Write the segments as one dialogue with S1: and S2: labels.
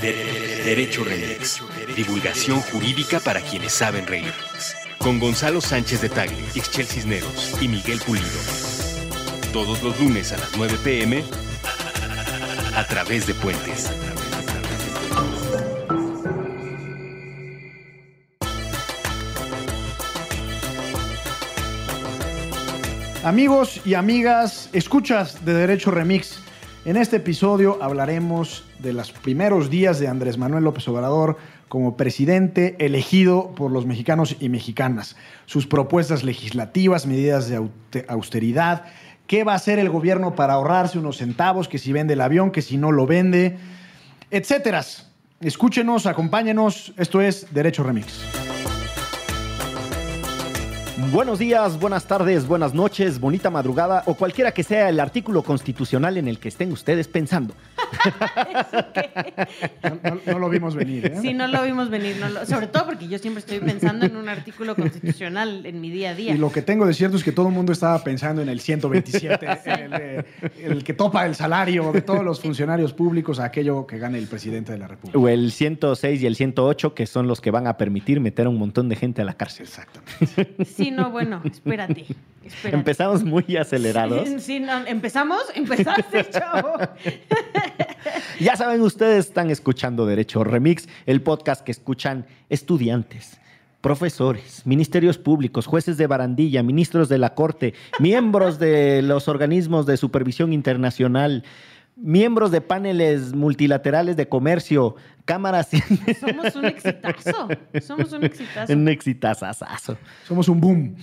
S1: De- de- Derecho Remix. Divulgación jurídica para quienes saben reír. Con Gonzalo Sánchez de Tagle, Ixchel Cisneros y Miguel Pulido. Todos los lunes a las 9 pm a través de Puentes.
S2: Amigos y amigas, escuchas de Derecho Remix. En este episodio hablaremos de los primeros días de Andrés Manuel López Obrador como presidente elegido por los mexicanos y mexicanas, sus propuestas legislativas, medidas de austeridad, qué va a hacer el gobierno para ahorrarse unos centavos, que si vende el avión, que si no lo vende, etcétera. Escúchenos, acompáñenos, esto es Derecho Remix.
S3: Buenos días, buenas tardes, buenas noches, bonita madrugada o cualquiera que sea el artículo constitucional en el que estén ustedes pensando.
S2: No, no- no lo vimos venir. ¿eh?
S4: Sí, no lo vimos venir, no lo- sobre todo porque yo siempre estoy pensando en un artículo constitucional en mi día a día.
S2: Y lo que tengo de cierto es que todo el mundo estaba pensando en el 127, en el, el que topa el salario de todos los funcionarios públicos a aquello que gane el presidente de la República.
S3: O el 106 y el 108, que son los que van a permitir meter a un montón de gente a la cárcel.
S2: Exactamente.
S4: Sí, no, bueno, espérate. espérate.
S3: Empezamos muy acelerados.
S4: Sí, sí, no, empezamos, empezaste, chavo.
S3: Ya saben, ustedes están escuchando Derecho Remix, el podcast que escuchan estudiantes, profesores, ministerios públicos, jueces de barandilla, ministros de la Corte, miembros de los organismos de supervisión internacional, miembros de paneles multilaterales de comercio, cámaras.
S4: Somos un exitazo. Somos un exitazo.
S3: Un exitazazazo.
S2: Somos un boom.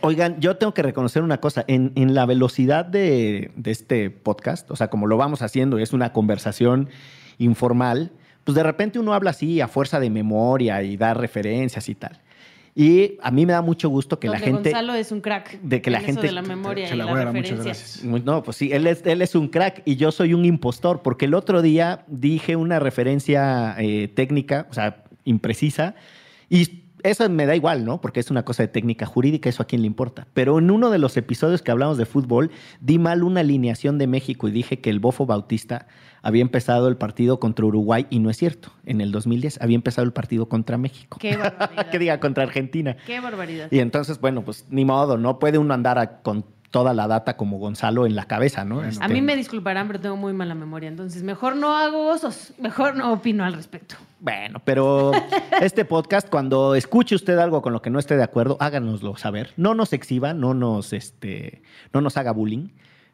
S3: Oigan, yo tengo que reconocer una cosa. En, en la velocidad de, de este podcast, o sea, como lo vamos haciendo, es una conversación informal, pues de repente uno habla así a fuerza de memoria y da referencias y tal. Y a mí me da mucho gusto que la gente...
S4: Gonzalo es un crack.
S3: de que la
S4: en
S3: gente-
S4: de la memoria y
S2: muchas
S4: referencias.
S2: gracias.
S3: No, pues sí, él es, él es un crack y yo soy un impostor, porque el otro día dije una referencia eh, técnica, o sea, imprecisa, y eso me da igual, ¿no? Porque es una cosa de técnica jurídica, eso a quién le importa. Pero en uno de los episodios que hablamos de fútbol, di mal una alineación de México y dije que el Bofo Bautista había empezado el partido contra Uruguay y no es cierto. En el 2010 había empezado el partido contra México.
S4: Qué barbaridad.
S3: que diga contra Argentina.
S4: Qué barbaridad.
S3: Y entonces, bueno, pues ni modo, no puede uno andar a- con toda la data como Gonzalo en la cabeza, ¿no?
S4: A
S3: Este,
S4: mí me disculparán, pero tengo muy mala memoria. Entonces, mejor no hago osos. Mejor no opino al respecto.
S3: Bueno, pero este podcast, cuando escuche usted algo con lo que no esté de acuerdo, háganoslo saber. No nos exhiba, no nos, este, no nos haga bullying,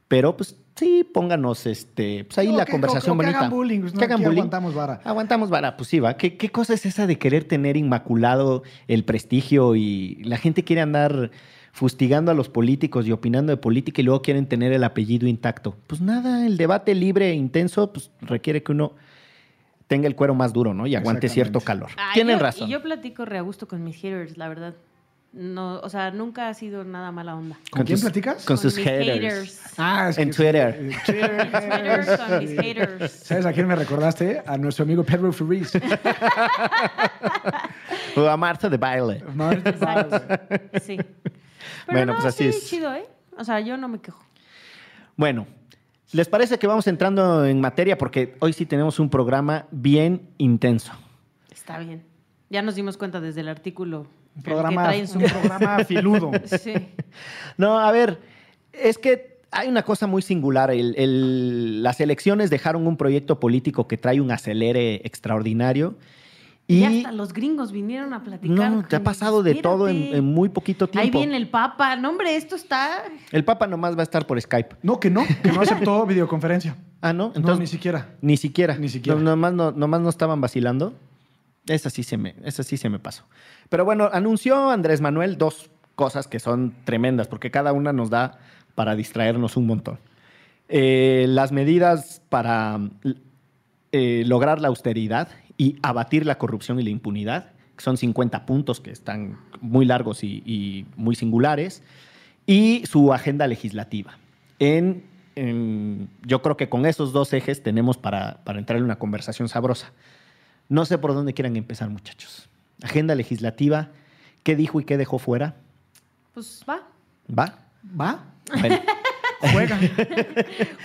S3: pero pues sí, pónganos este, pues ahí
S2: No,
S3: la
S2: que-
S3: conversación
S2: o- o que
S3: bonita.
S2: hagan bullying, pues, no,
S3: Que hagan bullying.
S2: aguantamos vara.
S3: Aguantamos vara, pues sí, va. ¿Qué, qué cosa es esa de querer tener inmaculado el prestigio y la gente quiere andar fustigando a los políticos y opinando de política y luego quieren tener el apellido intacto? Pues nada, el debate libre e intenso pues requiere que uno tenga el cuero más duro, ¿no? Y aguante cierto calor.
S4: Ah,
S3: Tienen
S4: yo-
S3: razón.
S4: Y yo platico re a gusto con mis haters, la verdad. No, o sea, nunca ha sido nada mala onda.
S2: ¿Con quién
S3: tus-
S2: platicas?
S3: Con
S4: Con
S3: sus
S4: mis
S3: haters.
S4: haters.
S2: Ah, es
S3: En
S2: que-
S3: Twitter.
S2: eh, Twitter,
S4: Haters con mis haters.
S2: ¿Sabes a quién me recordaste? A nuestro amigo Pedro Ferriz.
S3: O a Marta de baile.
S4: Sí. Pero
S3: Bueno,
S4: no,
S3: pues así
S4: sí,
S3: es.
S4: chido, ¿eh? O sea, yo no me quejo.
S3: Bueno, ¿les parece que vamos entrando en materia? Porque hoy sí tenemos un programa bien intenso.
S4: Está bien. Ya nos dimos cuenta desde el artículo
S2: Un
S4: que-
S2: programa, un programa filudo.
S4: Sí.
S3: No, a ver, es que hay una cosa muy singular. El- el- las elecciones dejaron un proyecto político que trae un acelere extraordinario.
S4: Y,
S3: Y,
S4: hasta los gringos vinieron a platicar.
S3: no, te ha pasado de todo en, muy poquito
S4: Ahí
S3: tiempo.
S4: viene el Papa. No, hombre, esto está...
S3: El Papa nomás va a estar por Skype.
S2: No, que no, que no aceptó videoconferencia.
S3: Ah, ¿no?
S2: no,
S3: Entonces,
S2: ni siquiera.
S3: Ni siquiera.
S2: Ni siquiera.
S3: No, nomás, no, nomás no estaban vacilando. Esa sí, se me, esa sí se me pasó. Pero bueno, anunció Andrés Manuel dos cosas que son tremendas, porque cada una nos da para distraernos un montón. Eh, las medidas para eh, lograr la austeridad y abatir la corrupción y la impunidad, que son 50 puntos que están muy largos y, muy singulares, y su agenda legislativa. En- yo creo que con esos dos ejes tenemos para, para entrar en una conversación sabrosa. No sé por dónde quieran empezar, muchachos. Agenda legislativa, ¿qué dijo y qué dejó fuera?
S4: Pues va.
S3: ¿Va?
S2: ¿Va?
S3: Bueno,
S2: Juega.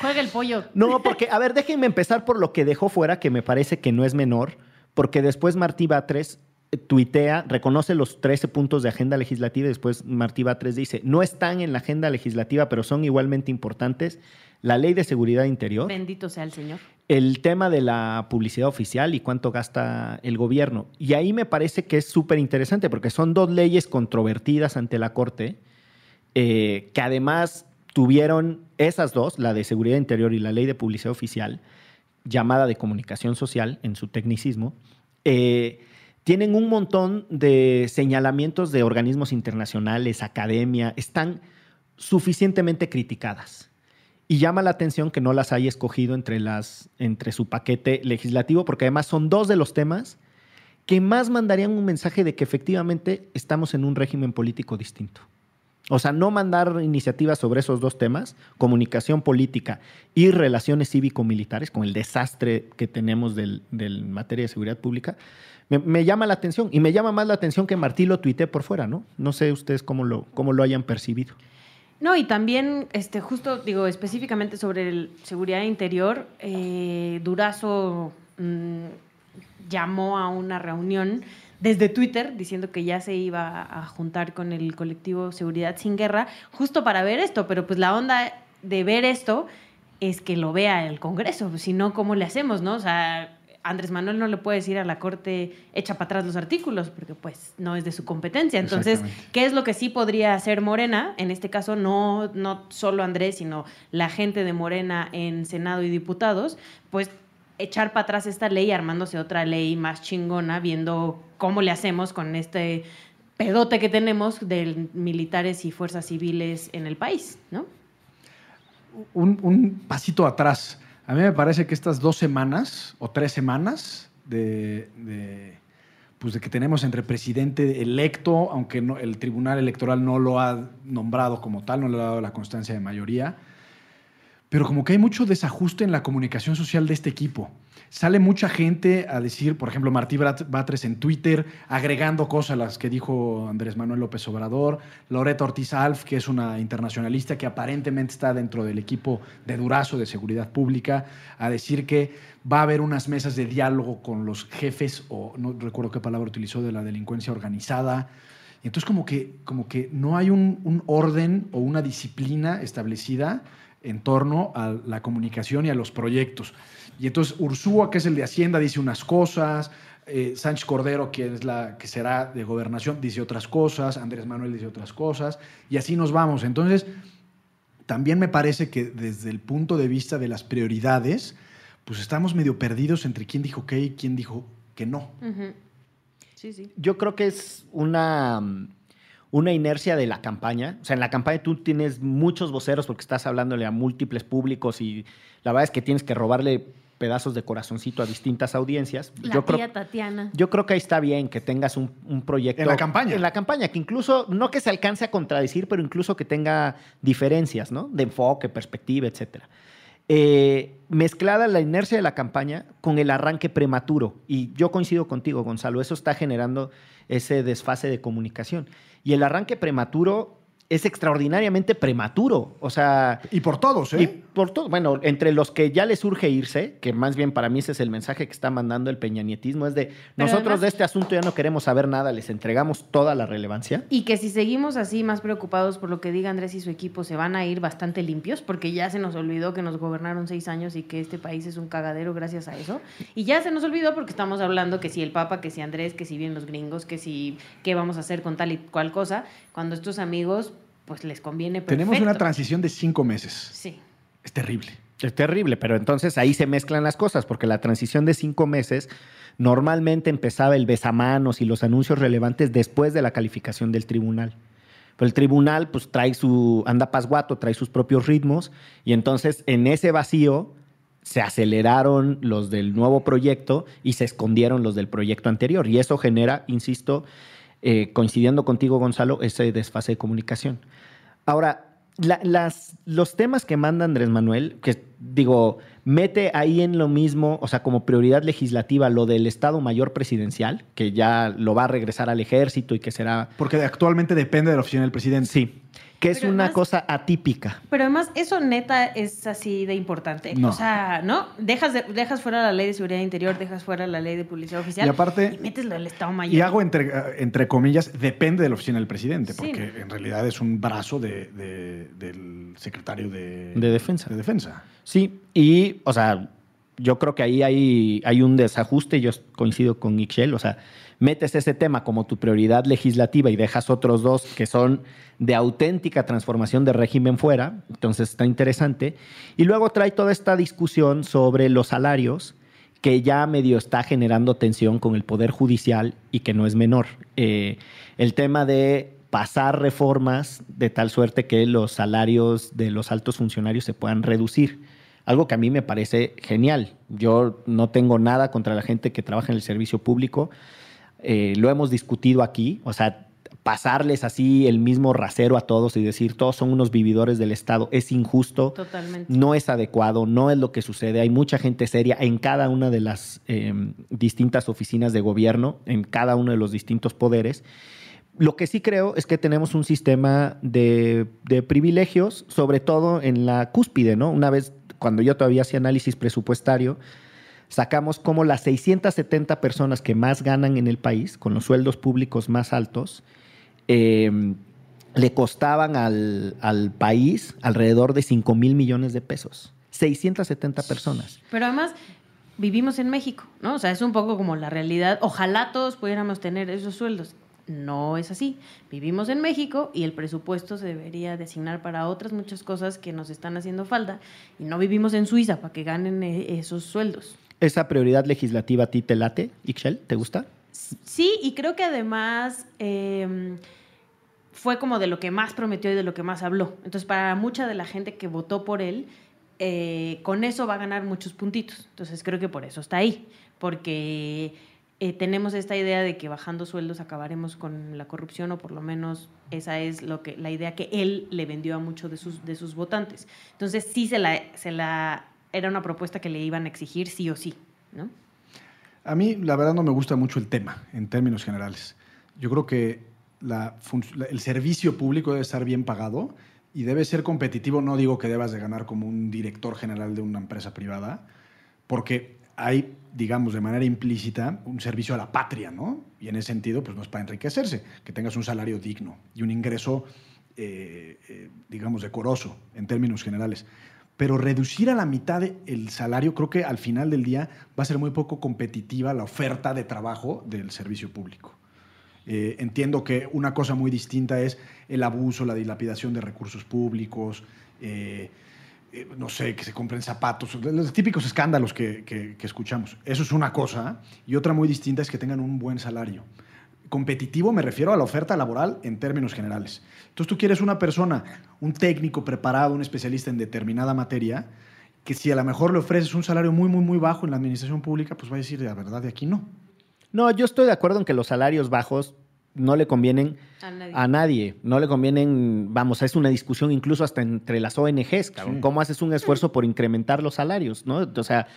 S4: Juega el pollo.
S3: No, porque, a ver, déjenme empezar por lo que dejó fuera, que me parece que no es menor, porque después Martí Batres tuitea, reconoce los 13 puntos de agenda legislativa y después Martí Batres dice, no están en la agenda legislativa, pero son igualmente importantes la ley de seguridad interior,
S4: Bendito sea el Señor.
S3: el tema de la publicidad oficial y cuánto gasta el gobierno. Y ahí me parece que es súper interesante porque son dos leyes controvertidas ante la Corte, eh, que además tuvieron esas dos, la de seguridad interior y la ley de publicidad oficial, llamada de comunicación social en su tecnicismo, eh, tienen un montón de señalamientos de organismos internacionales, academia, están suficientemente criticadas. Y llama la atención que no las haya escogido entre, las, entre su paquete legislativo, porque además son dos de los temas que más mandarían un mensaje de que efectivamente estamos en un régimen político distinto. O sea, no mandar iniciativas sobre esos dos temas, comunicación política y relaciones cívico-militares, con el desastre que tenemos del, materia de seguridad pública, me, me llama la atención. Y me llama más la atención que Martí lo tuité por fuera, ¿no? No sé ustedes cómo lo, cómo lo hayan percibido.
S4: No, y también, este, justo, digo, específicamente sobre el seguridad interior, eh, Durazo mm, llamó a una reunión desde Twitter diciendo que ya se iba a juntar con el colectivo Seguridad Sin Guerra, justo para ver esto, pero pues la onda de ver esto es que lo vea el Congreso, si no, ¿cómo le hacemos, no? O sea, Andrés Manuel no le puede decir a la Corte echa para atrás los artículos, porque pues no es de su competencia. Entonces. ¿qué es lo que sí podría hacer Morena? En este caso, no, no solo Andrés, sino la gente de Morena en Senado y diputados, pues echar para atrás esta ley armándose otra ley más chingona, viendo cómo le hacemos con este pedote que tenemos de militares y fuerzas civiles en el país, ¿no?
S2: un, pasito atrás. A mí me parece que estas dos semanas o tres semanas de, pues de que tenemos entre presidente electo, aunque el Tribunal Electoral no lo ha nombrado como tal, no le ha dado la constancia de mayoría, pero como que hay mucho desajuste en la comunicación social de este equipo. Sale mucha gente a decir, por ejemplo, Martí Batres en Twitter, agregando cosas a las que dijo Andrés Manuel López Obrador, Loreta Ortiz Alf, que es una internacionalista que aparentemente está dentro del equipo de Durazo de Seguridad Pública, a decir que va a haber unas mesas de diálogo con los jefes, o no recuerdo qué palabra utilizó, de la delincuencia organizada. Entonces como que, como que no hay un orden o una disciplina establecida en torno a la comunicación y a los proyectos. Y entonces Ursúa, que es el de Hacienda, dice unas cosas, eh, Sánchez Cordero, que es la que será de gobernación, dice otras cosas, Andrés Manuel dice otras cosas, y así nos vamos. Entonces, también me parece que desde el punto de vista de las prioridades, pues estamos medio perdidos entre quién dijo qué y quién dijo que no.
S4: Ujú. Sí, sí.
S3: Yo creo que es una, una inercia de la campaña. O sea, en la campaña tú tienes muchos voceros porque estás hablándole a múltiples públicos y la verdad es que tienes que robarle pedazos de corazoncito a distintas audiencias.
S4: La
S3: yo,
S4: tía
S3: creo,
S4: Tatiana.
S3: yo creo que ahí está bien que tengas un, un proyecto.
S2: En la campaña.
S3: En la campaña, que incluso, no que se alcance a contradecir, pero incluso que tenga diferencias, ¿no? De enfoque, perspectiva, etcétera. Eh, mezclada la inercia de la campaña con el arranque prematuro. Y yo coincido contigo, Gonzalo, eso está generando ese desfase de comunicación. Y el arranque prematuro es extraordinariamente prematuro. O sea,
S2: Y por todos, ¿eh?
S3: y por todo, bueno, entre los que ya les urge irse, que más bien para mí ese es el mensaje que está mandando el peñanietismo, es de nosotros
S4: además-
S3: de este asunto ya no queremos saber nada, les entregamos toda la relevancia.
S4: Y que si seguimos así más preocupados por lo que diga Andrés y su equipo, se van a ir bastante limpios, porque ya se nos olvidó que nos gobernaron seis años y que este país es un cagadero gracias a eso. Y ya se nos olvidó porque estamos hablando que si el Papa, que si Andrés, que si bien los gringos, que si qué vamos a hacer con tal y cual cosa, cuando estos amigos, pues les conviene perfecto.
S2: Tenemos una transición de cinco meses.
S4: Sí.
S2: Es terrible.
S3: Es terrible, pero entonces ahí se mezclan las cosas, porque la transición de cinco meses normalmente empezaba el besamanos y los anuncios relevantes después de la calificación del tribunal. Pero el tribunal pues trae su, anda pasguato, trae sus propios ritmos y entonces en ese vacío se aceleraron los del nuevo proyecto y se escondieron los del proyecto anterior. Y eso genera, insisto, eh, coincidiendo contigo, Gonzalo, ese desfase de comunicación. Ahora, la- las, los temas que manda Andrés Manuel, que digo, mete ahí en lo mismo, o sea, como prioridad legislativa, lo del Estado Mayor Presidencial, que ya lo va a regresar al ejército y que será
S2: Porque actualmente depende de la oficina del presidente.
S3: Sí. Que es
S4: Pero
S3: una
S4: además-
S3: cosa atípica.
S4: Pero además, eso neta es así de importante.
S2: No.
S4: O sea, ¿no? Dejas, de- dejas fuera la ley de seguridad interior, dejas fuera la ley de publicidad oficial.
S2: Y aparte-
S4: Y metes lo del Estado Mayor.
S2: Y hago entre, entre comillas, depende de la oficina del presidente,
S4: Sí.
S2: porque en realidad es un brazo de- de- del secretario de,
S3: De defensa.
S2: de defensa.
S3: Sí, y, o sea, yo creo que ahí hay, hay un desajuste, yo coincido con Ixchel, o sea, metes ese tema como tu prioridad legislativa y dejas otros dos que son de auténtica transformación de régimen fuera, entonces está interesante. Y luego trae toda esta discusión sobre los salarios, que ya medio está generando tensión con el Poder Judicial y que no es menor. Eh, el tema de pasar reformas de tal suerte que los salarios de los altos funcionarios se puedan reducir. Algo que a mí me parece genial. Yo no tengo nada contra la gente que trabaja en el servicio público. Eh, lo hemos discutido aquí. O sea, pasarles así el mismo rasero a todos y decir todos son unos vividores del Estado es injusto
S4: Totalmente.
S3: no es adecuado, no es lo que sucede. Hay mucha gente seria en cada una de las eh, distintas oficinas de gobierno, en cada uno de los distintos poderes. Lo que sí creo es que tenemos un sistema de, de privilegios, sobre todo en la cúspide, ¿no? Una vez, cuando yo todavía hacía análisis presupuestario, sacamos como las 670 personas que más ganan en el país, con los sueldos públicos más altos, eh, le costaban al, al país alrededor de 5 mil millones de pesos. 670 personas.
S4: Pero además, vivimos en México, ¿no? O sea, es un poco como la realidad. Ojalá todos pudiéramos tener esos sueldos. No es así. Vivimos en México y el presupuesto se debería designar para otras muchas cosas que nos están haciendo falta. Y no vivimos en Suiza para que ganen eh, esos sueldos.
S3: ¿Esa prioridad legislativa a ti te late, Ixchel? ¿Te gusta?
S4: Sí, y creo que además eh, fue como de lo que más prometió y de lo que más habló. Entonces, para mucha de la gente que votó por él, eh, con eso va a ganar muchos puntitos. Entonces, creo que por eso está ahí, porque eh, tenemos esta idea de que bajando sueldos acabaremos con la corrupción, o por lo menos esa es lo que, la idea que él le vendió a muchos de sus, de sus votantes. Entonces, sí se la, se la, era una propuesta que le iban a exigir sí o sí, ¿no?
S2: A mí, la verdad, no me gusta mucho el tema en términos generales. Yo creo que el servicio público debe estar bien pagado y debe ser competitivo. No digo que debas de ganar como un director general de una empresa privada, porque hay, digamos, de manera implícita un servicio a la patria, ¿no? Y en ese sentido, pues no es para enriquecerse, que tengas un salario digno y un ingreso, eh, eh, digamos, decoroso en términos generales. Pero reducir a la mitad el salario, creo que al final del día va a ser muy poco competitiva la oferta de trabajo del servicio público. Eh, entiendo que una cosa muy distinta es el abuso, la dilapidación de recursos públicos, eh, eh, no sé, que se compren zapatos, los típicos escándalos que escuchamos. Eso es una cosa. Y otra muy distinta es que tengan un buen salario. Competitivo me refiero a la oferta laboral en términos generales. Entonces tú quieres una persona, un técnico preparado, un especialista en determinada materia, que si a lo mejor le ofreces un salario muy, muy, muy bajo en la administración pública, pues va a decir, la verdad, de aquí no.
S3: No, yo estoy de acuerdo en que los salarios bajos no le convienen
S4: A nadie.
S3: a nadie. No le convienen, vamos, es una discusión incluso hasta entre las ONGs, cabrón.
S2: Sí.
S3: ¿Cómo haces un esfuerzo por incrementar los salarios? ¿no? O sea,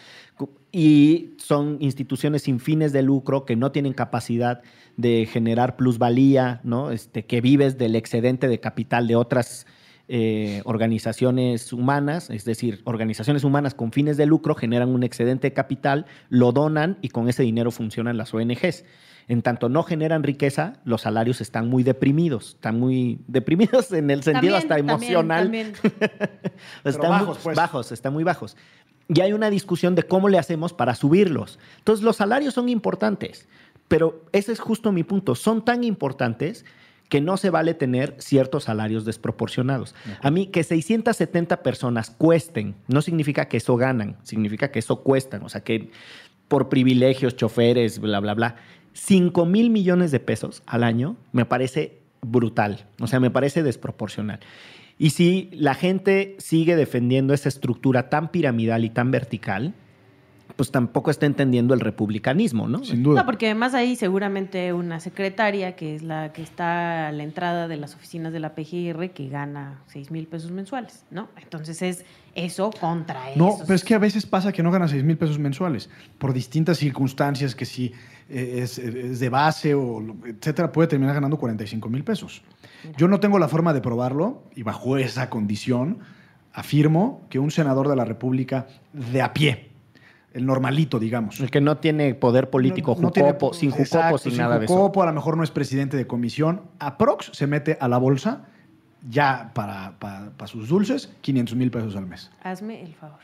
S3: y son instituciones sin fines de lucro que no tienen capacidad de generar plusvalía, ¿no? Este, que vives del excedente de capital de otras eh, organizaciones humanas, es decir, organizaciones humanas con fines de lucro generan un excedente de capital, lo donan y con ese dinero funcionan las ONGs. En tanto no generan riqueza, los salarios están muy deprimidos, están muy deprimidos en el sentido hasta
S4: También,
S3: emocional.
S4: también.
S3: están
S2: bajos,
S3: muy
S2: pues.
S3: bajos, están muy bajos. Y hay una discusión de cómo le hacemos para subirlos. Entonces, los salarios son importantes, pero ese es justo mi punto. Son tan importantes que no se vale tener ciertos salarios desproporcionados. A mí, que 670 personas cuesten, no significa que eso ganan, significa que eso cuestan. O sea, que por privilegios, choferes, bla, bla, bla. 5 mil millones de pesos al año me parece brutal. O sea, me parece desproporcional. Y si la gente sigue defendiendo esa estructura tan piramidal y tan vertical, pues tampoco está entendiendo el republicanismo, ¿no?
S2: Sin duda.
S4: No, porque además hay seguramente una secretaria que es la que está a la entrada de las oficinas de la PGR que gana 6 mil pesos mensuales, ¿no? Entonces es eso contra eso.
S2: No, pero es que a veces pasa que no ganas 6 mil pesos mensuales por distintas circunstancias, que si es, es de base o etcétera, puede terminar ganando 45 mil pesos. Yo no tengo la forma de probarlo y bajo esa condición afirmo que un senador de la República de a pie, el normalito, digamos,
S3: El que no tiene poder político,
S2: no- no tiene-
S3: jucopo, sin jucopo,
S2: exacto,
S3: sin, nada de eso.
S2: jucopo, a lo mejor no es presidente de comisión. Aprox se mete a la bolsa ya para, para- para sus dulces 500 mil pesos al mes.
S4: Hazme el favor.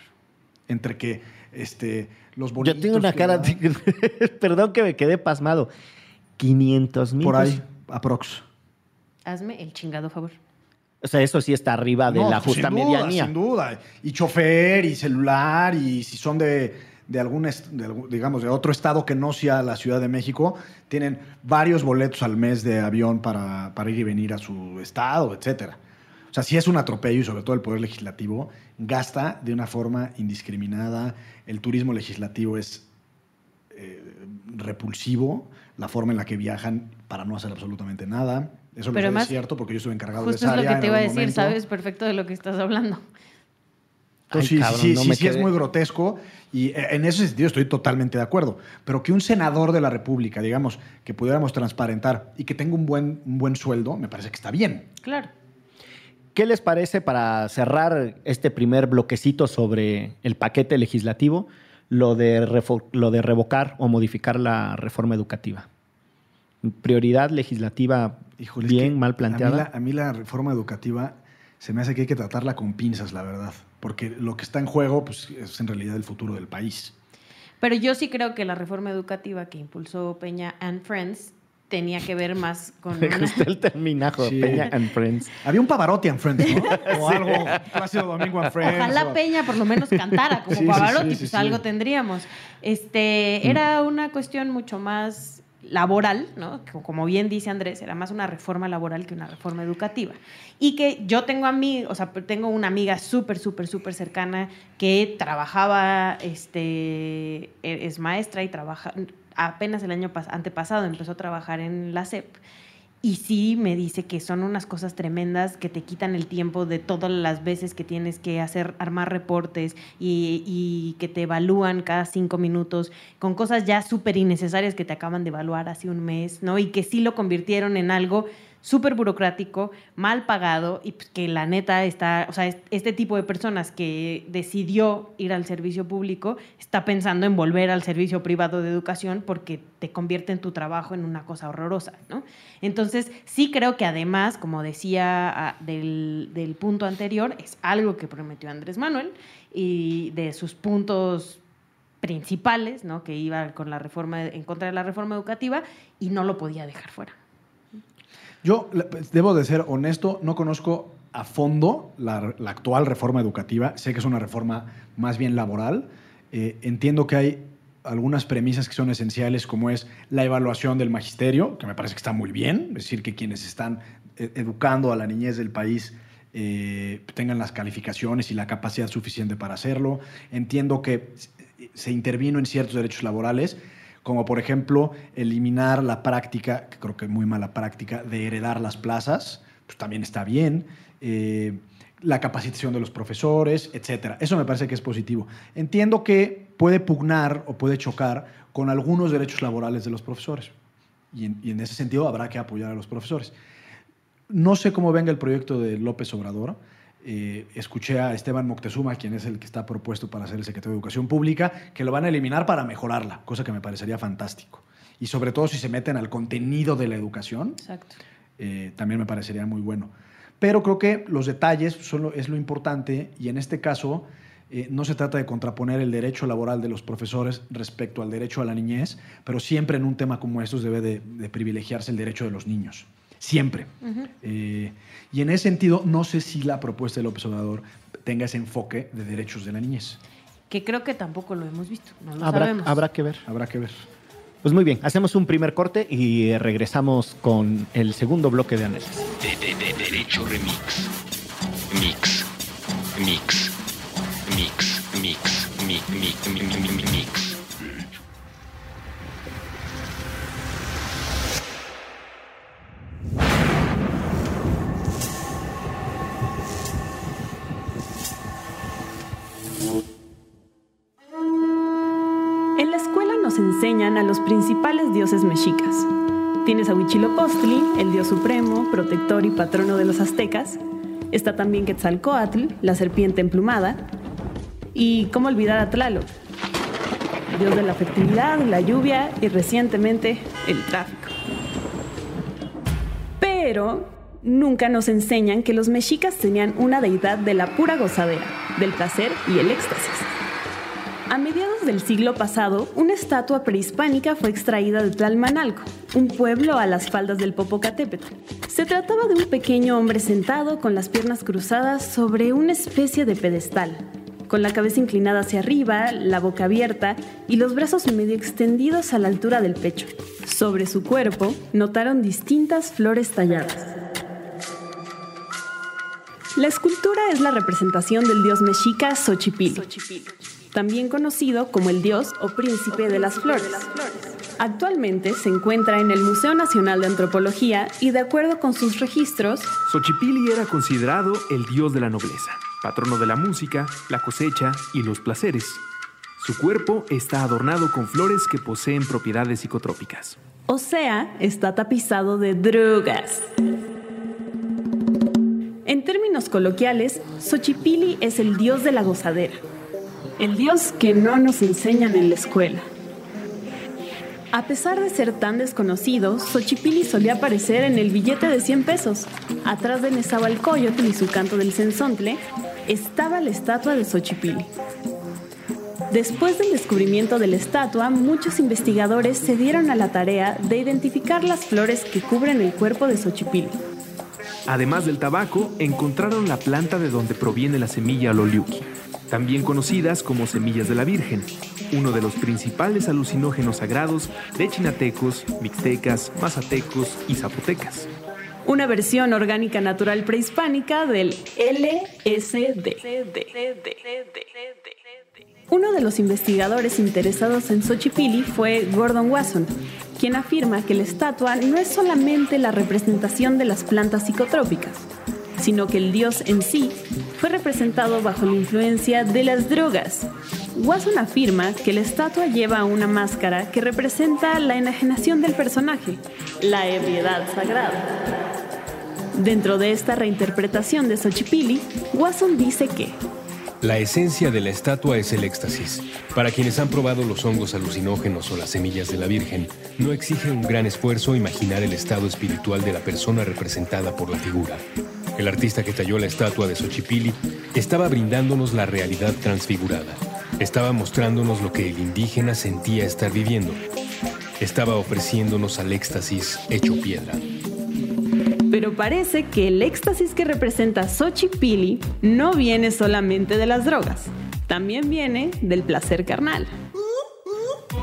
S2: Entre que este, los
S3: Yo
S2: bonitos
S3: tengo una cara, de- perdón que me quedé pasmado. 500 mil
S2: por ahí, aprox.
S4: Hazme el chingado favor.
S3: O sea, eso sí está arriba de
S2: No,
S3: la justa
S2: sin duda,
S3: medianía.
S2: Sin duda. Y chofer y celular y si son de, de algún, de algún- digamos, de otro estado que no sea la Ciudad de México, tienen varios boletos al mes de avión para, para ir y venir a su estado, etcétera. O sea, si es un atropello y sobre todo el Poder Legislativo gasta de una forma indiscriminada. El turismo legislativo es eh, repulsivo, la forma en la que viajan para no hacer absolutamente nada. Eso lo
S4: Pero
S2: es cierto porque yo estuve encargado
S4: Justo
S2: de
S4: es
S2: esa
S4: lo
S2: área
S4: que
S2: en
S4: te iba a decir,
S2: momento.
S4: sabes perfecto de lo que estás hablando.
S2: Entonces,
S3: Ay,
S2: sí,
S3: cabrón,
S2: sí,
S3: no
S2: sí, sí es muy grotesco y eh, en ese sentido estoy totalmente de acuerdo. Pero que un senador de la República, digamos, que pudiéramos transparentar y que tenga un buen, un buen sueldo, me parece que está bien.
S4: Claro.
S3: ¿Qué les parece para cerrar este primer bloquecito sobre el paquete legislativo, lo de, lo de revocar o modificar la reforma educativa? Prioridad legislativa
S2: Híjole, es
S3: bien,
S2: que
S3: mal
S2: A mí,
S3: planteada.
S2: la, a mí la reforma educativa se me hace que hay que tratarla con pinzas, la verdad. Porque lo que está en juego pues, es en realidad el futuro del país.
S4: Pero yo sí creo que la reforma educativa que impulsó Peña and Friends tenía que ver más con
S3: Me
S4: una-
S3: el terminajo,
S2: Sí.
S3: Peña and Friends.
S2: Había un Pavarotti en Friends, ¿no? O algo, Plácido Domingo en Friends.
S4: Ojalá
S2: o-
S4: Peña por lo menos cantara como
S2: Sí, sí,
S4: Pavarotti,
S2: sí, sí,
S4: pues
S2: sí.
S4: algo tendríamos. Este, era una cuestión mucho más laboral, ¿no? Como bien dice Andrés, era más una reforma laboral que una reforma educativa. Y que yo tengo a mí, o sea, tengo una amiga súper, súper, súper cercana que trabajaba, este, e- es maestra y trabaja, apenas el año pas- antepasado empezó a trabajar en la SEP. Y sí me dice que son unas cosas tremendas que te quitan el tiempo de todas las veces que tienes que hacer, armar reportes y, y que te evalúan cada cinco minutos con cosas ya súper innecesarias que te acaban de evaluar hace un mes, ¿no? Y que sí lo convirtieron en algo súper burocrático, mal pagado y pues, que la neta está, o sea, es- este tipo de personas que decidió ir al servicio público está pensando en volver al servicio privado de educación porque te convierte en tu trabajo en una cosa horrorosa, ¿no? Entonces, sí creo que además, como decía ah, del, del punto anterior, es algo que prometió Andrés Manuel y de sus puntos principales, ¿no? Que iba con la reforma, en contra de la reforma educativa y no lo podía dejar fuera.
S2: Yo debo de ser honesto, no conozco a fondo la, la actual reforma educativa. Sé que es una reforma más bien laboral. Eh, entiendo que hay algunas premisas que son esenciales, como es la evaluación del magisterio, que me parece que está muy bien, es decir, que quienes están eh, educando a la niñez del país eh, tengan las calificaciones y la capacidad suficiente para hacerlo. Entiendo que se intervino en ciertos derechos laborales, como por ejemplo eliminar la práctica, que creo que es muy mala práctica, de heredar las plazas, pues también está bien. Eh, la capacitación de los profesores, etcétera. Eso me parece que es positivo. Entiendo que puede pugnar o puede chocar con algunos derechos laborales de los profesores. Y en, y en ese sentido habrá que apoyar a los profesores. No sé cómo venga el proyecto de López Obrador. Eh, escuché a Esteban Moctezuma, quien es el que está propuesto para ser el secretario de Educación Pública, que lo van a eliminar para mejorarla, cosa que me parecería fantástico. Y sobre todo si se meten al contenido de la educación,
S4: Exacto.
S2: eh, también me parecería muy bueno. Pero creo que los detalles son lo- es lo importante y en este caso eh, no se trata de contraponer el derecho laboral de los profesores respecto al derecho a la niñez, pero siempre en un tema como estos debe de, de privilegiarse el derecho de los niños. Siempre. Eh, y en ese sentido, no sé si la propuesta de López Obrador tenga ese enfoque de derechos de la niñez.
S4: Que creo que tampoco lo hemos visto, no lo
S3: Habrá,
S4: sabemos.
S3: habrá que ver.
S2: Habrá que ver.
S3: Pues muy bien, hacemos un primer corte y eh, regresamos con el segundo bloque de análisis.
S1: De, de, de Derecho Remix. Mix. Mix. Mix. Mix. Mi, mi, mi, mi, mi, mi, mix.
S5: Enseñan a los principales dioses mexicas. Tienes a Huitzilopochtli, el dios supremo, protector y patrono de los aztecas. Está también Quetzalcoatl, la serpiente emplumada. Y cómo olvidar a Tlaloc, dios de la fertilidad, la lluvia y recientemente el tráfico. Pero nunca nos enseñan que los mexicas tenían una deidad de la pura gozadera, del placer y el éxtasis. A mediados del siglo pasado, una estatua prehispánica fue extraída de Tlalmanalco, un pueblo a las faldas del Popocatépetl. Se trataba de un pequeño hombre sentado con las piernas cruzadas sobre una especie de pedestal, con la cabeza inclinada hacia arriba, la boca abierta y los brazos medio extendidos a la altura del pecho. Sobre su cuerpo notaron distintas flores talladas. La escultura es la representación del dios mexica Xochipilli también conocido como el dios o príncipe de las flores. Actualmente se encuentra en el Museo Nacional de Antropología y de acuerdo con sus registros,
S6: Xochipilli era considerado el dios de la nobleza, patrono de la música, la cosecha y los placeres. Su cuerpo está adornado con flores que poseen propiedades psicotrópicas.
S5: O sea, está tapizado de drogas. En términos coloquiales, Xochipilli es el dios de la gozadera, el Dios que no nos enseñan en la escuela. A pesar de ser tan desconocido, Xochipilli solía aparecer en el billete de 100 pesos. Atrás de Nezahualcóyotl y su canto del censontle, estaba la estatua de Xochipilli. Después del descubrimiento de la estatua, muchos investigadores se dieron a la tarea de identificar las flores que cubren el cuerpo de Xochipilli.
S6: Además del tabaco, encontraron la planta de donde proviene la semilla loliuki, también conocidas como semillas de la Virgen, uno de los principales alucinógenos sagrados de chinatecos, mixtecas, mazatecos y zapotecas.
S5: Una versión orgánica natural prehispánica del LSD. Uno de los investigadores interesados en Xochipilli fue Gordon Wasson, quien afirma que la estatua no es solamente la representación de las plantas psicotrópicas, sino que el dios en sí fue representado bajo la influencia de las drogas. Wasson afirma que la estatua lleva una máscara que representa la enajenación del personaje, la ebriedad sagrada. Dentro de esta reinterpretación de Xochipilli, Wasson dice que
S1: la esencia de la estatua es el éxtasis. Para quienes han probado los hongos alucinógenos o las semillas de la Virgen, no exige un gran esfuerzo imaginar el estado espiritual de la persona representada por la figura. El artista que talló la estatua de Xochipilli estaba brindándonos la realidad transfigurada. Estaba mostrándonos lo que el indígena sentía estar viviendo. Estaba ofreciéndonos al éxtasis hecho piedra.
S5: Pero parece que el éxtasis que representa Xochipilli no viene solamente de las drogas, también viene del placer carnal.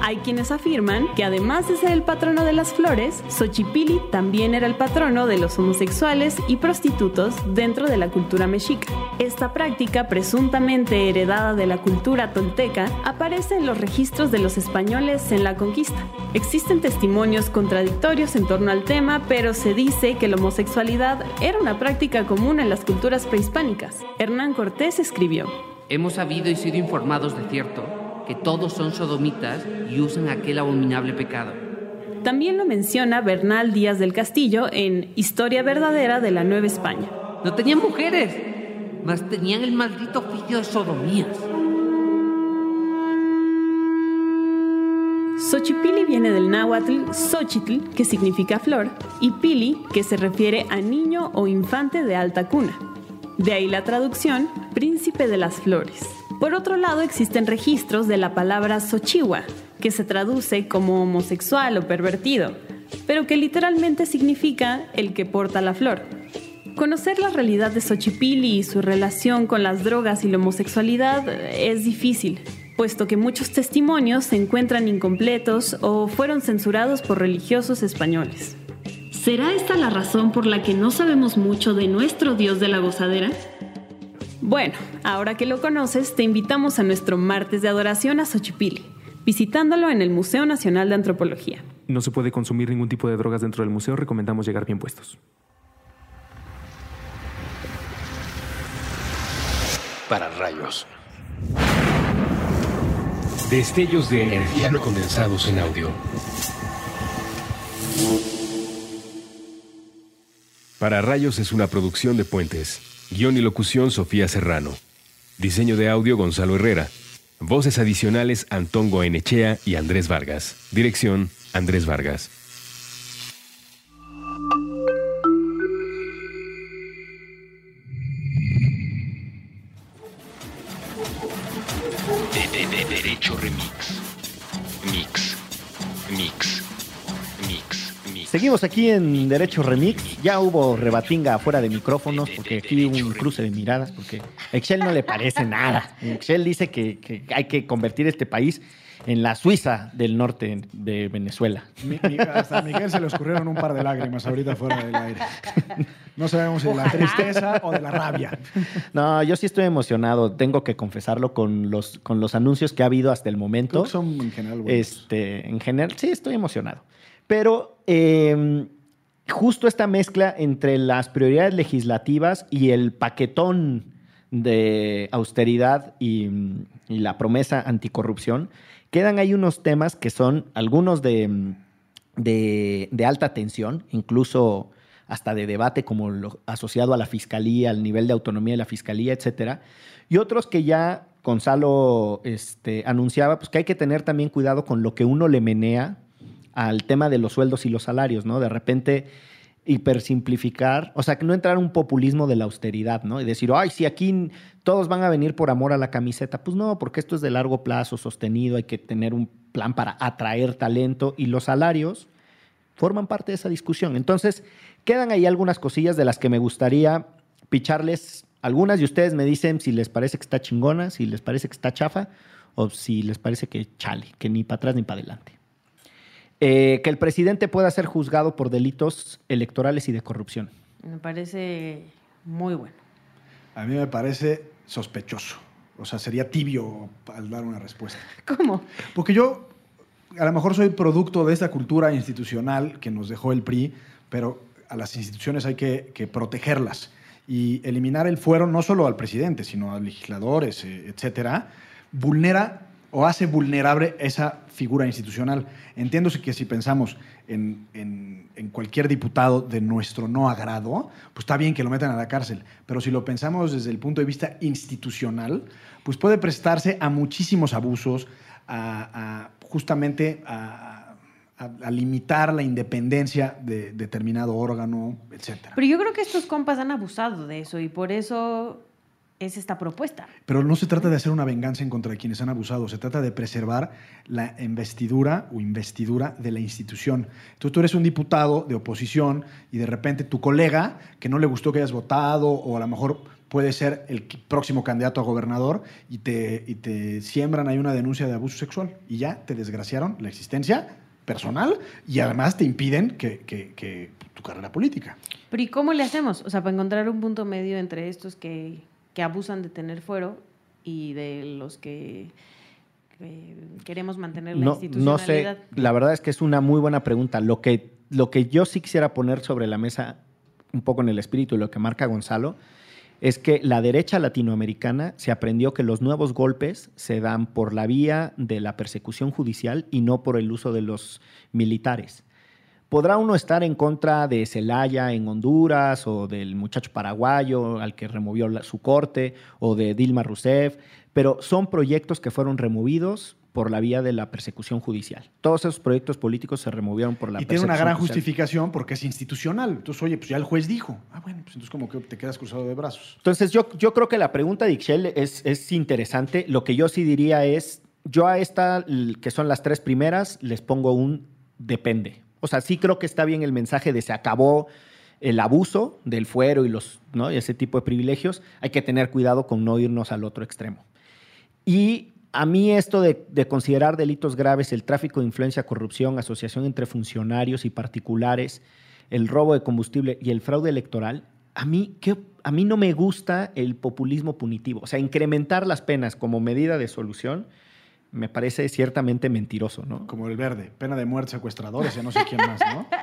S5: Hay quienes afirman que además de ser el patrono de las flores, Xochipilli también era el patrono de los homosexuales y prostitutos dentro de la cultura mexica. Esta práctica, presuntamente heredada de la cultura tolteca, aparece en los registros de los españoles en la conquista. Existen testimonios contradictorios en torno al tema, pero se dice que la homosexualidad era una práctica común en las culturas prehispánicas. Hernán Cortés escribió,
S7: Hemos sabido y sido informados de cierto que todos son sodomitas y usan aquel abominable pecado.
S5: También lo menciona Bernal Díaz del Castillo en Historia verdadera de la Nueva España.
S7: No tenían mujeres, mas tenían el maldito oficio de sodomías.
S5: Xochipili viene del náhuatl Xochitl, que significa flor, y pili, que se refiere a niño o infante de alta cuna. De ahí la traducción, príncipe de las flores. Por otro lado, existen registros de la palabra Xochihua, que se traduce como homosexual o pervertido, pero que literalmente significa el que porta la flor. Conocer la realidad de Xochipilli y su relación con las drogas y la homosexualidad es difícil, puesto que muchos testimonios se encuentran incompletos o fueron censurados por religiosos españoles. ¿Será esta la razón por la que no sabemos mucho de nuestro Dios de la gozadera? Bueno, ahora que lo conoces, te invitamos a nuestro martes de adoración a Xochipilli, visitándolo en el Museo Nacional de Antropología.
S6: No se puede consumir ningún tipo de drogas dentro del museo, recomendamos llegar bien puestos.
S1: Para rayos. Destellos de energía no condensados en audio. Para Rayos es una producción de Puentes. Guión y locución Sofía Serrano. Diseño de audio Gonzalo Herrera. Voces adicionales Antón Goenechea y Andrés Vargas. Dirección Andrés Vargas. De, de- de- Derecho Remix. Mix. Mix.
S3: Seguimos aquí en Derecho Remix. Ya hubo rebatinga afuera de micrófonos porque aquí hubo un cruce de miradas porque a Excel no le parece nada. Excel dice que, que hay que convertir este país en la Suiza del norte de Venezuela.
S2: Mi- mi- hasta a Miguel se le escurrieron un par de lágrimas ahorita fuera del aire. No sabemos si de la tristeza o de la rabia.
S3: No, yo sí estoy emocionado, tengo que confesarlo con los, con los anuncios que ha habido hasta el
S2: Creo
S3: momento.
S2: que son en general buenos.
S3: Este, en general, sí, estoy emocionado. Pero eh, justo esta mezcla entre las prioridades legislativas y el paquetón de austeridad y, la promesa anticorrupción, quedan ahí unos temas que son algunos de, de- de alta tensión, incluso hasta de debate como lo asociado a la fiscalía, al nivel de autonomía de la fiscalía, etcétera, y otros que ya Gonzalo este, anunciaba, pues que hay que tener también cuidado con lo que uno le menea al tema de los sueldos y los salarios, ¿no? De repente hipersimplificar, o sea, que no entrar en un populismo de la austeridad, ¿no? Y decir, ay, si aquí todos van a venir por amor a la camiseta, pues no, porque esto es de largo plazo, sostenido, hay que tener un plan para atraer talento y los salarios forman parte de esa discusión. Entonces, quedan ahí algunas cosillas de las que me gustaría picharles algunas y ustedes me dicen si les parece que está chingona, si les parece que está chafa o si les parece que chale, que ni para atrás ni para adelante. Eh, que el presidente pueda ser juzgado por delitos electorales y de corrupción.
S4: Me parece muy bueno.
S2: A mí me parece sospechoso. O sea, sería tibio al dar una respuesta.
S4: ¿Cómo?
S2: Porque yo a lo mejor soy producto de esta cultura institucional que nos dejó el PRI, pero a las instituciones hay que, que protegerlas y eliminar el fuero no solo al presidente, sino a legisladores, eh, etcétera, vulnera o hace vulnerable esa figura institucional. Entiendo que si pensamos en, en- cualquier diputado de nuestro no agrado, pues está bien que lo metan a la cárcel, pero si lo pensamos desde el punto de vista institucional, pues puede prestarse a muchísimos abusos, a, justamente a, a- limitar la independencia de determinado órgano, etcétera.
S4: Pero yo creo que estos compas han abusado de eso y por eso es esta propuesta.
S2: Pero no se trata de hacer una venganza en contra de quienes han abusado, se trata de preservar la investidura o investidura de la institución. Entonces tú eres un diputado de oposición y de repente tu colega, que no le gustó que hayas votado o a lo mejor puede ser el próximo candidato a gobernador y te, y te siembran ahí una denuncia de abuso sexual y ya te desgraciaron la existencia personal y además te impiden que, que- que tu carrera política.
S4: Pero ¿y cómo le hacemos? O sea, para encontrar un punto medio entre estos que, que abusan de tener fuero y de los que, que queremos mantener la
S3: No, no
S4: institucionalidad.
S3: sé, la verdad es que es una muy buena pregunta. Lo que, lo que yo sí quisiera poner sobre la mesa, un poco en el espíritu, y lo que marca Gonzalo, es que la derecha latinoamericana se aprendió que los nuevos golpes se dan por la vía de la persecución judicial y no por el uso de los militares. Podrá uno estar en contra de Zelaya en Honduras o del muchacho paraguayo al que removió la- su corte o de Dilma Rousseff, pero son proyectos que fueron removidos por la vía de la persecución judicial. Todos esos proyectos políticos se removieron por la
S2: y tiene
S3: persecución
S2: una gran
S3: judicial.
S2: justificación porque es institucional. Entonces, oye, pues ya el juez dijo. Ah, bueno, pues entonces como que te quedas cruzado de brazos.
S3: Entonces, yo, yo creo que la pregunta de Ixchel es, es interesante. Lo que yo sí diría es, yo a esta, que son las tres primeras, les pongo un depende. O sea, sí creo que está bien el mensaje de se acabó el abuso del fuero y, los, ¿no? y ese tipo de privilegios. Hay que tener cuidado con no irnos al otro extremo. Y a mí esto de, de considerar delitos graves, el tráfico de influencia, corrupción, asociación entre funcionarios y particulares, el robo de combustible y el fraude electoral, a mí, ¿qué- a mí no me gusta el populismo punitivo. O sea, incrementar las penas como medida de solución me parece ciertamente mentiroso, ¿no?
S2: Como el verde, pena de muerte, secuestradores, ya no sé quién más, ¿no?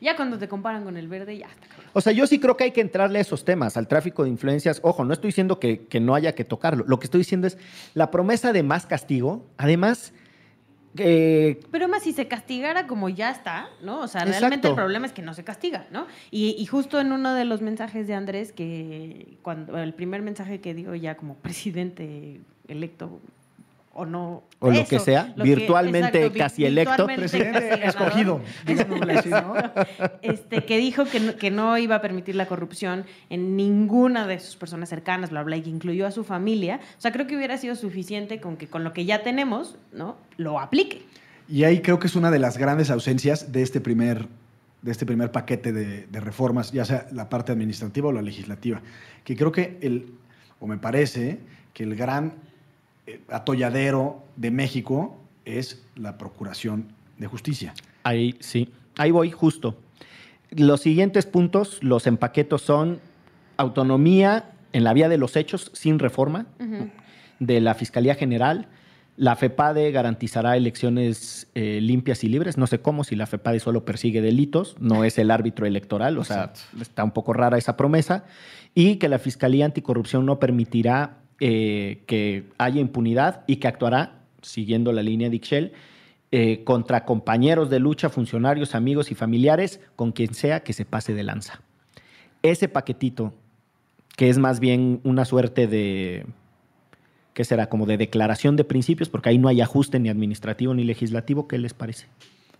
S4: Ya cuando te comparan con el verde, ya está.
S3: O sea, yo sí creo que hay que entrarle a esos temas, al tráfico de influencias. Ojo, no estoy diciendo que, que no haya que tocarlo. Lo que estoy diciendo es la promesa de más castigo. Además, eh,
S4: Pero más si se castigara como ya está, ¿no? O sea,
S3: Exacto.
S4: realmente el problema es que no se castiga, ¿no? Y, y justo en uno de los mensajes de Andrés, que cuando el primer mensaje que dio ya como presidente electo o no.
S3: O lo que sea, virtualmente
S4: vi-
S3: casi electo.
S2: Presidente
S4: casi
S2: escogido, digámosle así, ¿no?
S4: este, que dijo que no, que no iba a permitir la corrupción en ninguna de sus personas cercanas, bla, bla, y que incluyó a su familia. O sea, creo que hubiera sido suficiente con que con lo que ya tenemos, ¿no? Lo aplique.
S2: Y ahí creo que es una de las grandes ausencias de este primer, de este primer paquete de, de reformas, ya sea la parte administrativa o la legislativa. Que creo que el, o me parece que el gran atolladero de México es la Procuración de Justicia.
S3: Ahí sí, ahí voy justo. Los siguientes puntos, los empaquetos son autonomía en la vía de los hechos sin reforma de la Fiscalía General. La FEPADE garantizará elecciones eh, limpias y libres. No sé cómo, si la FEPADE solo persigue delitos, no es el árbitro electoral, o sea, está un poco rara esa promesa. Y que la Fiscalía Anticorrupción no permitirá eh, que haya impunidad y que actuará, siguiendo la línea de Ixchel, eh, contra compañeros de lucha, funcionarios, amigos y familiares, con quien sea que se pase de lanza. Ese paquetito, que es más bien una suerte de, ¿qué será? Como de declaración de principios, porque ahí no hay ajuste ni administrativo ni legislativo, ¿qué les parece?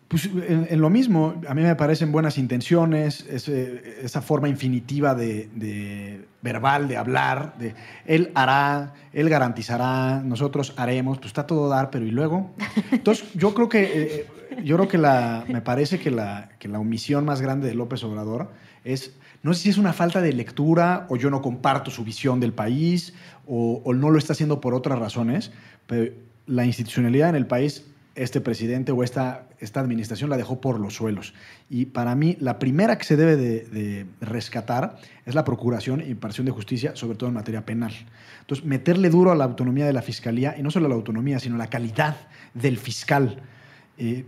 S2: Pues en, lo mismo, a mí me parecen buenas intenciones, ese- esa forma infinitiva de, verbal, de hablar, de él hará, él garantizará, nosotros haremos, pues está todo dar, pero ¿y luego? Entonces, yo creo que, eh, yo creo que la, me parece que la, omisión más grande de López Obrador es, no sé si es una falta de lectura o yo no comparto su visión del país o no lo está haciendo por otras razones, pero la institucionalidad en el país este presidente o esta, esta administración la dejó por los suelos. Y para mí, la primera que se debe de, rescatar es la procuración e impartición de justicia, sobre todo en materia penal. Entonces, meterle duro a la autonomía de la fiscalía, y no solo a la autonomía, sino la calidad del fiscal. Eh,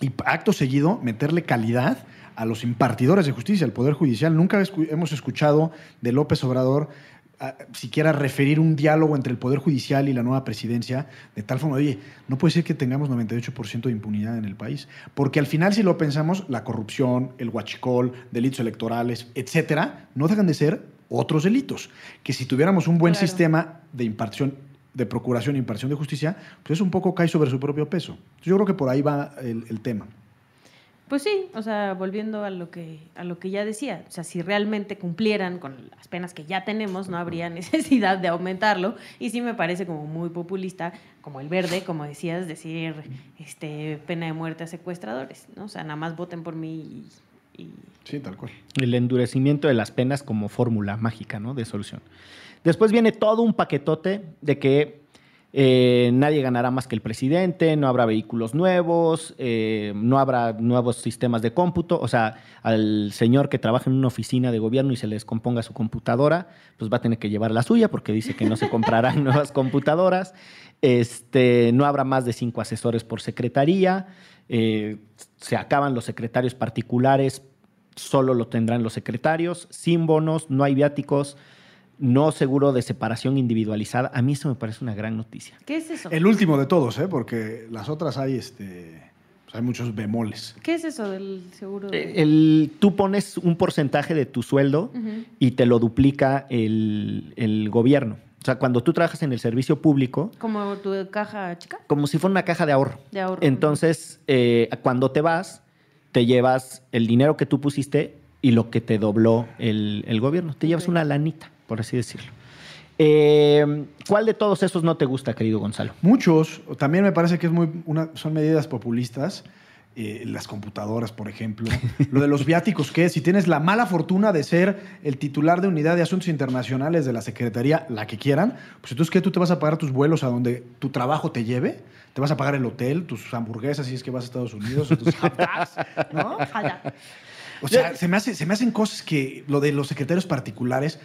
S2: y acto seguido, meterle calidad a los impartidores de justicia, al Poder Judicial. Nunca hemos escuchado de López Obrador a- siquiera referir un diálogo entre el Poder Judicial y la nueva presidencia, de tal forma, oye, no puede ser que tengamos 98% de impunidad en el país. Porque al final, si lo pensamos, la corrupción, el huachicol, delitos electorales, etcétera, no dejan de ser otros delitos. Que si tuviéramos un buen
S4: Claro.
S2: sistema de impartición, de procuración e impartición de justicia, pues eso un poco cae sobre su propio peso. Entonces, yo creo que por ahí va el, el tema.
S4: Pues sí, o sea, volviendo a lo que a lo que ya decía, o sea, si realmente cumplieran con las penas que ya tenemos, no habría necesidad de aumentarlo. Y sí me parece como muy populista, como el verde, como decías, decir este pena de muerte a secuestradores, ¿no? O sea, nada más voten por mí y, y-
S2: Sí, tal cual.
S3: El endurecimiento de las penas como fórmula mágica ¿no? de solución. Después viene todo un paquetote de que eh, nadie ganará más que el presidente, no habrá vehículos nuevos, eh, no habrá nuevos sistemas de cómputo. O sea, al señor que trabaja en una oficina de gobierno y se le descomponga su computadora, pues va a tener que llevar la suya porque dice que no se comprarán nuevas computadoras. Este, no habrá más de cinco asesores por secretaría. eh, se acaban los secretarios particulares, solo lo tendrán los secretarios, sin bonos, no hay viáticos, no seguro de separación individualizada. A mí eso me parece una gran noticia.
S4: ¿Qué es eso?
S2: El último de todos, ¿eh? porque las otras hay, este, pues hay muchos bemoles.
S4: ¿Qué es eso del seguro? de-
S3: Eh, El, tú pones un porcentaje de tu sueldo y te lo duplica el, el gobierno. O sea, cuando tú trabajas en el servicio público,
S4: Como tu caja chica
S3: como si fuera una caja de ahorro.
S4: de ahorro.
S3: Entonces, eh, cuando te vas, te llevas el dinero que tú pusiste y lo que te dobló el, el gobierno. Te llevas una lanita, por así decirlo. Eh, ¿Cuál de todos esos no te gusta, querido Gonzalo?
S2: Muchos, también me parece que es muy una, son medidas populistas. eh, las computadoras, por ejemplo. Lo de los viáticos, que si tienes la mala fortuna de ser el titular de unidad de asuntos internacionales de la Secretaría, la que quieran, pues entonces, ¿qué? ¿Tú te vas a pagar tus vuelos a donde tu trabajo te lleve? ¿Te vas a pagar el hotel, tus hamburguesas si es que vas a Estados Unidos, o tus ¿no? O sea, se me, hace- se me hacen cosas que lo de los secretarios particulares,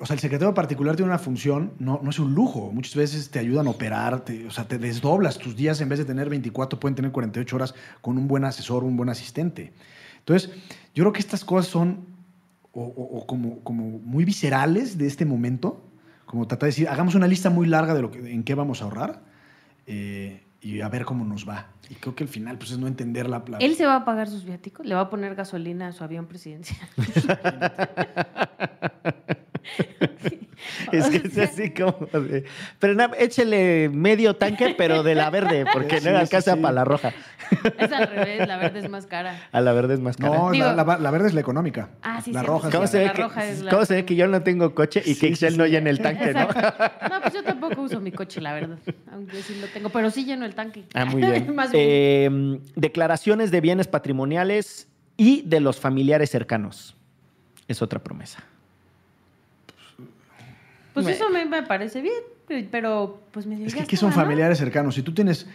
S2: o sea, el secretario particular tiene una función, no, no es un lujo. Muchas veces te ayudan a operar, te- o sea, te desdoblas tus días en vez de tener 24, pueden tener 48 horas con un buen asesor, un buen asistente. Entonces, yo creo que estas cosas son o, o- o como, como muy viscerales de este momento, como tratar de decir, hagamos una lista muy larga de lo que, en qué vamos a ahorrar eh, y a ver cómo nos va. Y creo que al final, pues es no entender la... la-
S4: Él se va a pagar sus viáticos, le va a poner gasolina a su avión presidencial.
S3: Es que es así como de- Pero échele medio tanque, pero de la verde, porque
S2: Sí,
S3: no
S2: sí,
S3: alcanza
S2: sí.
S3: para la roja.
S4: Es al revés, la verde es más cara.
S3: A la verde es más cara.
S2: No,
S4: Digo-
S2: la, la- la verde es la económica.
S4: Ah, sí,
S2: La roja es
S3: ¿Cómo
S2: la-
S3: se, ve
S4: La
S3: que,
S4: roja es la-
S3: ¿Cómo se ve que yo no tengo coche y que Excel
S2: sí,
S3: no llena el tanque, no?
S4: No, pues yo tampoco uso mi coche, la verdad. Aunque sí lo tengo, pero sí lleno el tanque.
S3: Ah, muy bien.
S4: Más bien.
S3: Eh, declaraciones de bienes patrimoniales y de los familiares cercanos. Es otra promesa.
S4: Pues
S3: me-
S4: eso me, me parece bien, pero pues me
S2: Es que ¿qué son familiares cercanos? Si tú tienes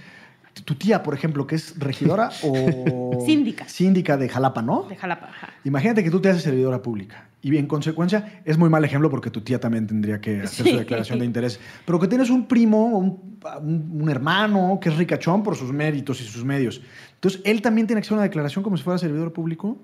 S2: tu tía, por ejemplo, que es regidora o...
S4: Síndica.
S2: Síndica de Jalapa, ¿no?
S4: De Jalapa, ajá.
S2: Imagínate que tú te haces servidora pública y en consecuencia es muy mal ejemplo porque tu tía también tendría que hacer
S4: Sí.
S2: su declaración de interés, pero que tienes un primo o un, un- un hermano que es ricachón por sus méritos y sus medios. Entonces, él también tiene que hacer una declaración como si fuera servidor público.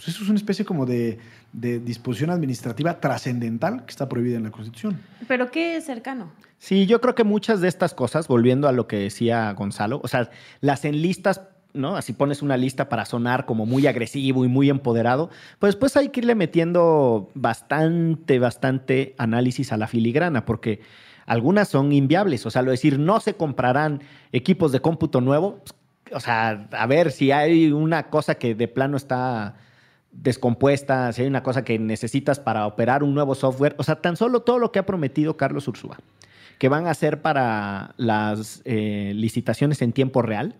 S2: Pues eso es una especie como de, de disposición administrativa trascendental que está prohibida en la Constitución.
S4: Pero qué es cercano.
S3: Sí, yo creo que muchas de estas cosas, volviendo a lo que decía Gonzalo, o sea, las enlistas, ¿no? Así pones una lista para sonar como muy agresivo y muy empoderado, pues después hay que irle metiendo bastante, bastante análisis a la filigrana, porque algunas son inviables, o sea, lo decir, no se comprarán equipos de cómputo nuevo, pues, o sea, a ver si hay una cosa que de plano está descompuesta, si hay una cosa que necesitas para operar un nuevo software, o sea, tan solo todo lo que ha prometido Carlos Ursúa, que van a hacer para las eh, licitaciones en tiempo real,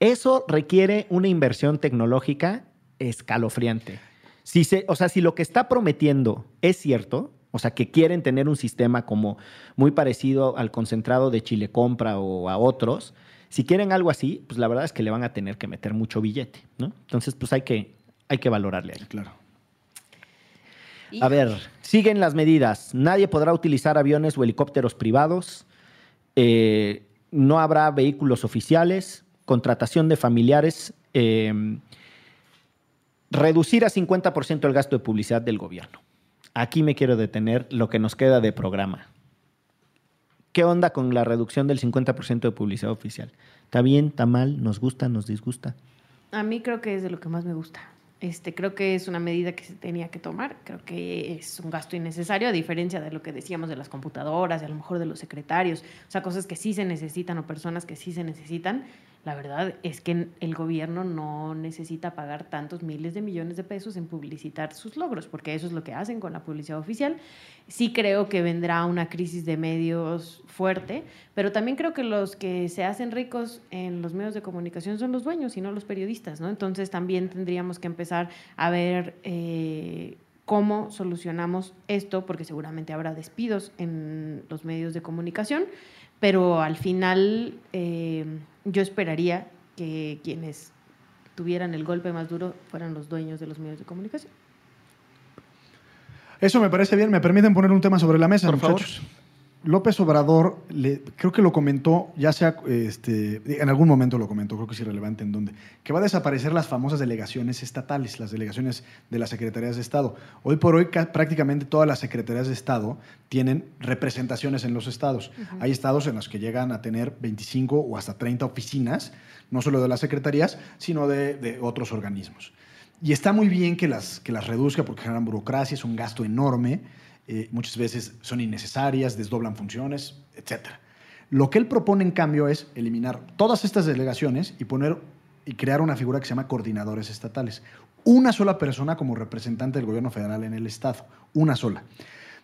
S3: eso requiere una inversión tecnológica escalofriante. Si se, o sea, si lo que está prometiendo es cierto, o sea, que quieren tener un sistema como muy parecido al concentrado de Chile Compra o a otros, si quieren algo así, pues la verdad es que le van a tener que meter mucho billete, ¿no? Entonces, pues hay que, hay que valorarle ahí.
S2: Claro.
S3: A ver, siguen las medidas. Nadie podrá utilizar aviones o helicópteros privados. Eh, no habrá vehículos oficiales. Contratación de familiares. eh, reducir a 50% el gasto de publicidad del gobierno. Aquí me quiero detener lo que nos queda de programa. ¿Qué onda con la reducción del 50% de publicidad oficial? ¿Está bien? ¿Está mal? ¿Nos gusta? ¿Nos disgusta?
S4: A mí creo que es de lo que más me gusta. Este, creo que es una medida que se tenía que tomar. Creo que es un gasto innecesario, a diferencia de lo que decíamos de las computadoras, y a lo mejor de los secretarios. O sea, cosas que sí se necesitan o personas que sí se necesitan. La verdad es que el gobierno no necesita pagar tantos miles de millones de pesos en publicitar sus logros, porque eso es lo que hacen con la publicidad oficial. Sí creo que vendrá una crisis de medios fuerte, pero también creo que los que se hacen ricos en los medios de comunicación son los dueños y no los periodistas, ¿no? Entonces también tendríamos que empezar a ver eh, cómo solucionamos esto, porque seguramente habrá despidos en los medios de comunicación, pero al final eh, yo esperaría que quienes tuvieran el golpe más duro fueran los dueños de los medios de comunicación.
S2: Eso me parece bien. ¿Me permiten poner un tema sobre la mesa,
S3: Por favor.
S2: López Obrador, le- creo que lo comentó, ya sea, este, en algún momento lo comentó, creo que es irrelevante en dónde, que va a desaparecer las famosas delegaciones estatales, las delegaciones de las secretarías de Estado. Hoy por hoy ca- prácticamente todas las secretarías de Estado tienen representaciones en los estados. Hay estados en los que llegan a tener 25 o hasta 30 oficinas, no solo de las secretarías, sino de, de otros organismos. Y está muy bien que las, que las reduzca porque generan burocracia, es un gasto enorme, eh, muchas veces son innecesarias, desdoblan funciones, etc. Lo que él propone, en cambio, es eliminar todas estas delegaciones y poner y crear una figura que se llama coordinadores estatales. Una sola persona como representante del gobierno federal en el Estado, una sola.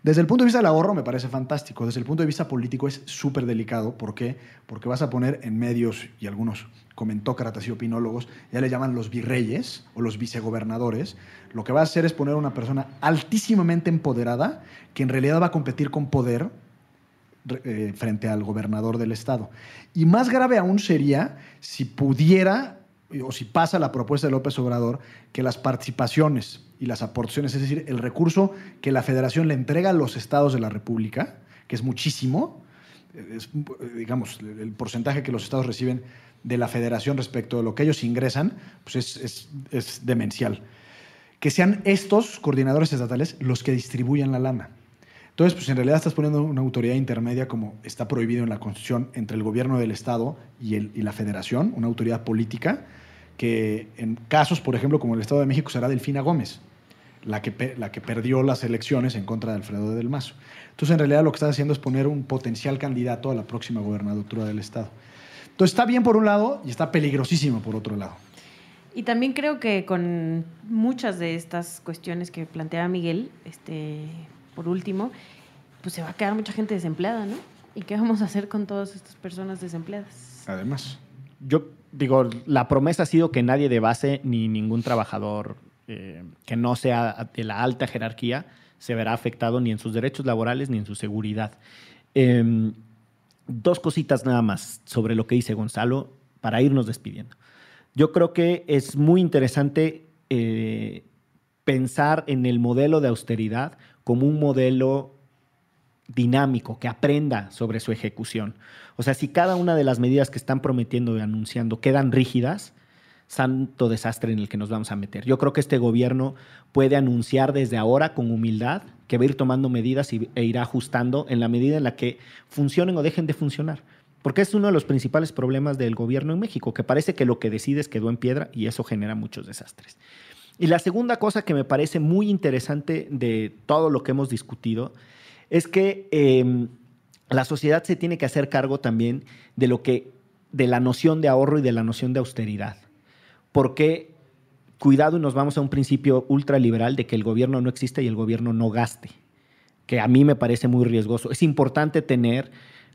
S2: Desde el punto de vista del ahorro me parece fantástico, desde el punto de vista político es súper delicado. ¿Por qué? Porque vas a poner en medios y algunos comentócratas y opinólogos, ya le llaman los virreyes o los vicegobernadores, lo que va a hacer es poner una persona altísimamente empoderada que en realidad va a competir con poder eh, frente al gobernador del estado. Y más grave aún sería si pudiera o si pasa la propuesta de López Obrador, que las participaciones y las aportaciones, es decir, el recurso que la federación le entrega a los estados de la República, que es muchísimo, es, digamos, el porcentaje que los estados reciben de la federación respecto de lo que ellos ingresan, pues es, es, es demencial. Que sean estos coordinadores estatales los que distribuyan la lana. Entonces, pues en realidad estás poniendo una autoridad intermedia como está prohibido en la Constitución entre el gobierno del Estado y, el, y la federación, una autoridad política, que en casos, por ejemplo, como el Estado de México, será Delfina Gómez, la que, la que perdió las elecciones en contra de Alfredo del Mazo. Entonces, en realidad lo que estás haciendo es poner un potencial candidato a la próxima gobernatura del Estado. Entonces, está bien por un lado y está peligrosísimo por otro lado.
S4: Y también creo que con muchas de estas cuestiones que plantea Miguel, este, por último, pues se va a quedar mucha gente desempleada, ¿no? ¿Y qué vamos a hacer con todas estas personas desempleadas?
S2: Además.
S3: Yo digo, la promesa ha sido que nadie de base ni ningún trabajador eh, que no sea de la alta jerarquía se verá afectado ni en sus derechos laborales ni en su seguridad. Eh, dos cositas nada más sobre lo que dice Gonzalo para irnos despidiendo. Yo creo que es muy interesante eh, pensar en el modelo de austeridad como un modelo dinámico, que aprenda sobre su ejecución. O sea, si cada una de las medidas que están prometiendo y anunciando quedan rígidas, santo desastre en el que nos vamos a meter. Yo creo que este gobierno puede anunciar desde ahora con humildad que va a ir tomando medidas e irá ajustando en la medida en la que funcionen o dejen de funcionar. Porque es uno de los principales problemas del gobierno en México, que parece que lo que decides quedó en piedra y eso genera muchos desastres. Y la segunda cosa que me parece muy interesante de todo lo que hemos discutido es que eh, la sociedad se tiene que hacer cargo también de lo que, de la noción de ahorro y de la noción de austeridad. Porque cuidado y nos vamos a un principio ultraliberal de que el gobierno no existe y el gobierno no gaste, que a mí me parece muy riesgoso. Es importante tener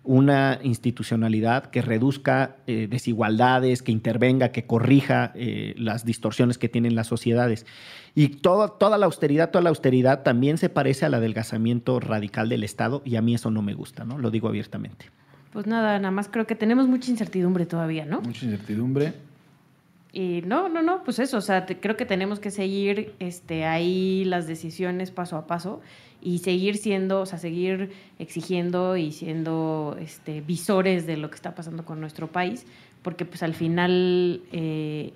S3: una institucionalidad que reduzca eh, desigualdades, que intervenga, que corrija eh, las distorsiones que tienen las sociedades. Y toda, toda la austeridad, toda la austeridad también se parece al adelgazamiento radical del Estado y a mí eso no me gusta, ¿no? Lo digo abiertamente.
S4: Pues nada, nada más creo que tenemos mucha incertidumbre todavía, ¿no?
S2: Mucha incertidumbre.
S4: Y no, no, no, pues eso, o sea, te, creo que tenemos que seguir este, ahí las decisiones paso a paso y seguir siendo, o sea, seguir exigiendo y siendo este, visores de lo que está pasando con nuestro país, porque pues al final eh,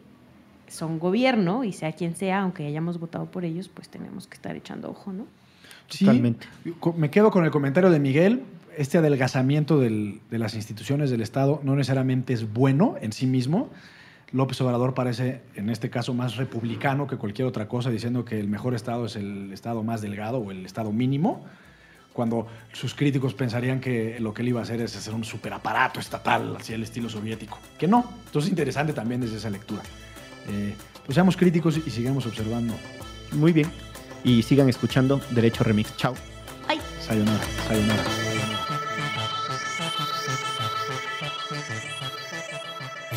S4: son gobierno y sea quien sea, aunque hayamos votado por ellos, pues tenemos que estar echando ojo, ¿no?
S2: Sí,
S3: Totalmente.
S2: Me quedo con el comentario de Miguel. Este adelgazamiento del- de las instituciones del Estado no necesariamente es bueno en sí mismo. López Obrador parece, en este caso, más republicano que cualquier otra cosa, diciendo que el mejor Estado es el Estado más delgado o el Estado mínimo, cuando sus críticos pensarían que lo que él iba a hacer es hacer un superaparato estatal, así el estilo soviético. Que no. Entonces, interesante también desde esa lectura. Eh, pues seamos críticos y sigamos observando.
S3: Muy bien. Y sigan escuchando Derecho Remix. Chao.
S2: Sayonara, sayonara.